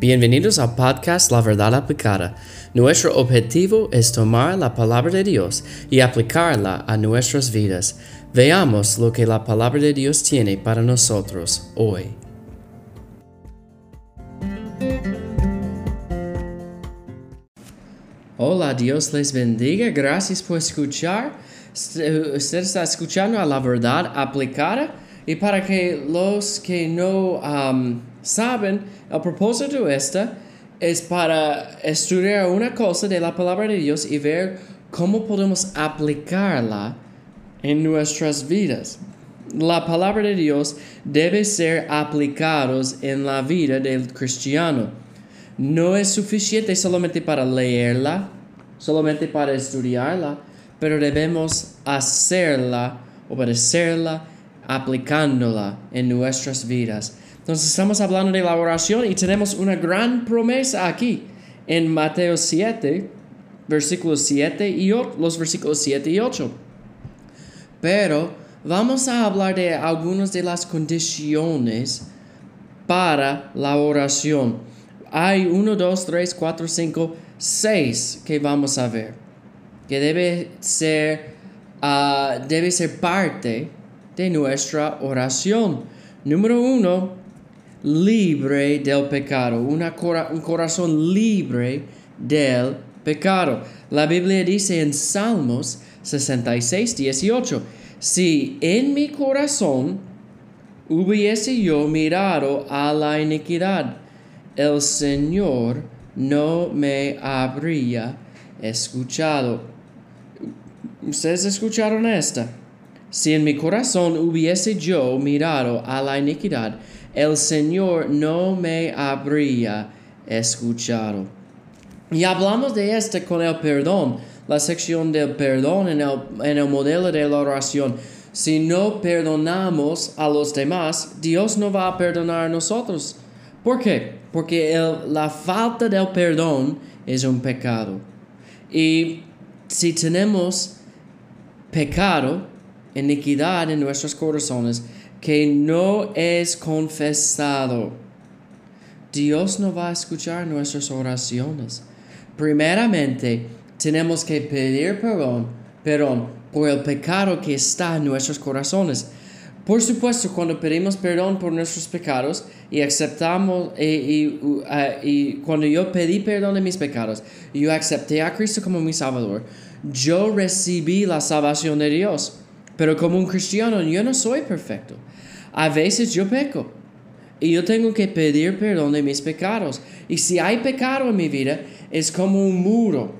Bienvenidos al podcast La Verdad Aplicada. Nuestro objetivo es tomar la palabra de Dios y aplicarla a nuestras vidas. Veamos lo que la palabra de Dios tiene para nosotros hoy. Hola, Dios les bendiga. Gracias por escuchar. Usted está escuchando a la verdad aplicada. Y para que los que no um, saben, el propósito de esta es para estudiar una cosa de la palabra de Dios y ver cómo podemos aplicarla en nuestras vidas. La palabra de Dios debe ser aplicados en la vida del cristiano. No es suficiente solamente para leerla, solamente para estudiarla, pero debemos hacerla, obedecerla, aplicándola en nuestras vidas. Entonces estamos hablando de la oración y tenemos una gran promesa aquí en Mateo 7, versículos 7 y 8, los versículos 7 y 8. Pero vamos a hablar de algunas de las condiciones para la oración. Hay 1, 2, 3, 4, 5, 6 que vamos a ver. Que debe ser, uh, debe ser parte de nuestra oración. Número uno, libre del pecado, una un corazón libre del pecado. La Biblia dice en Salmos 66, 18, si en mi corazón hubiese yo mirado a la iniquidad, el Señor no me habría escuchado. ¿Ustedes escucharon esta? Si en mi corazón hubiese yo mirado a la iniquidad, el Señor no me habría escuchado. Y hablamos de esto con el perdón, la sección del perdón en el, modelo de la oración. Si no perdonamos a los demás, Dios no va a perdonar a nosotros. ¿Por qué? Porque la falta del perdón es un pecado. Y si tenemos pecado, iniquidad en nuestros corazones que no es confesado. Dios no va a escuchar nuestras oraciones. Primeramente, tenemos que pedir perdón, perdón por el pecado que está en nuestros corazones. Por supuesto, cuando pedimos perdón por nuestros pecados y aceptamos, y, y, cuando yo pedí perdón de mis pecados, yo acepté a Cristo como mi Salvador, yo recibí la salvación de Dios. Pero como un cristiano yo no soy perfecto. A veces yo peco. Y yo tengo que pedir perdón de mis pecados. Y si hay pecado en mi vida, es como un muro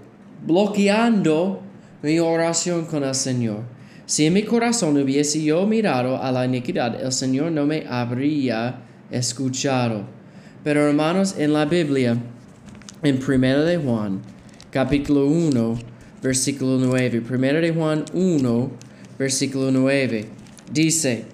bloqueando mi oración con el Señor. Si en mi corazón hubiese yo mirado a la iniquidad, el Señor no me habría escuchado. Pero hermanos, en la Biblia, en 1 de Juan, capítulo 1, versículo 9, 1 de Juan 1, versículo 9. Dice,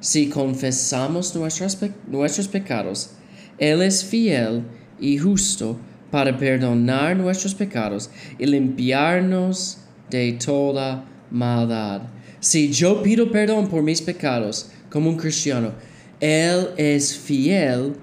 si confesamos nuestros, nuestros pecados, Él es fiel y justo para perdonar nuestros pecados y limpiarnos de toda maldad. Si yo pido perdón por mis pecados como un cristiano, Él es fiel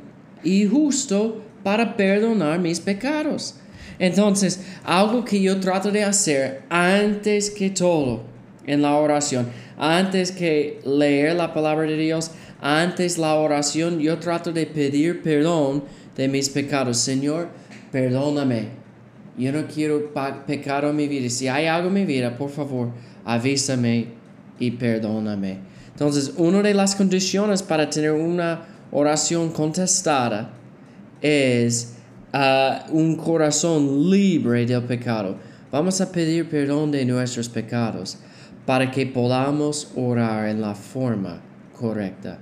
y justo para perdonar mis pecados. Entonces, algo que yo trato de hacer antes que todo en la oración. Antes que leer la palabra de Dios, antes la oración, yo trato de pedir perdón de mis pecados. Señor, perdóname. Yo no quiero pecar en mi vida. Si hay algo en mi vida, por favor, avísame y perdóname. Entonces, una de las condiciones para tener una oración contestada es uh, un corazón libre del pecado. Vamos a pedir perdón de nuestros pecados para que podamos orar en la forma correcta.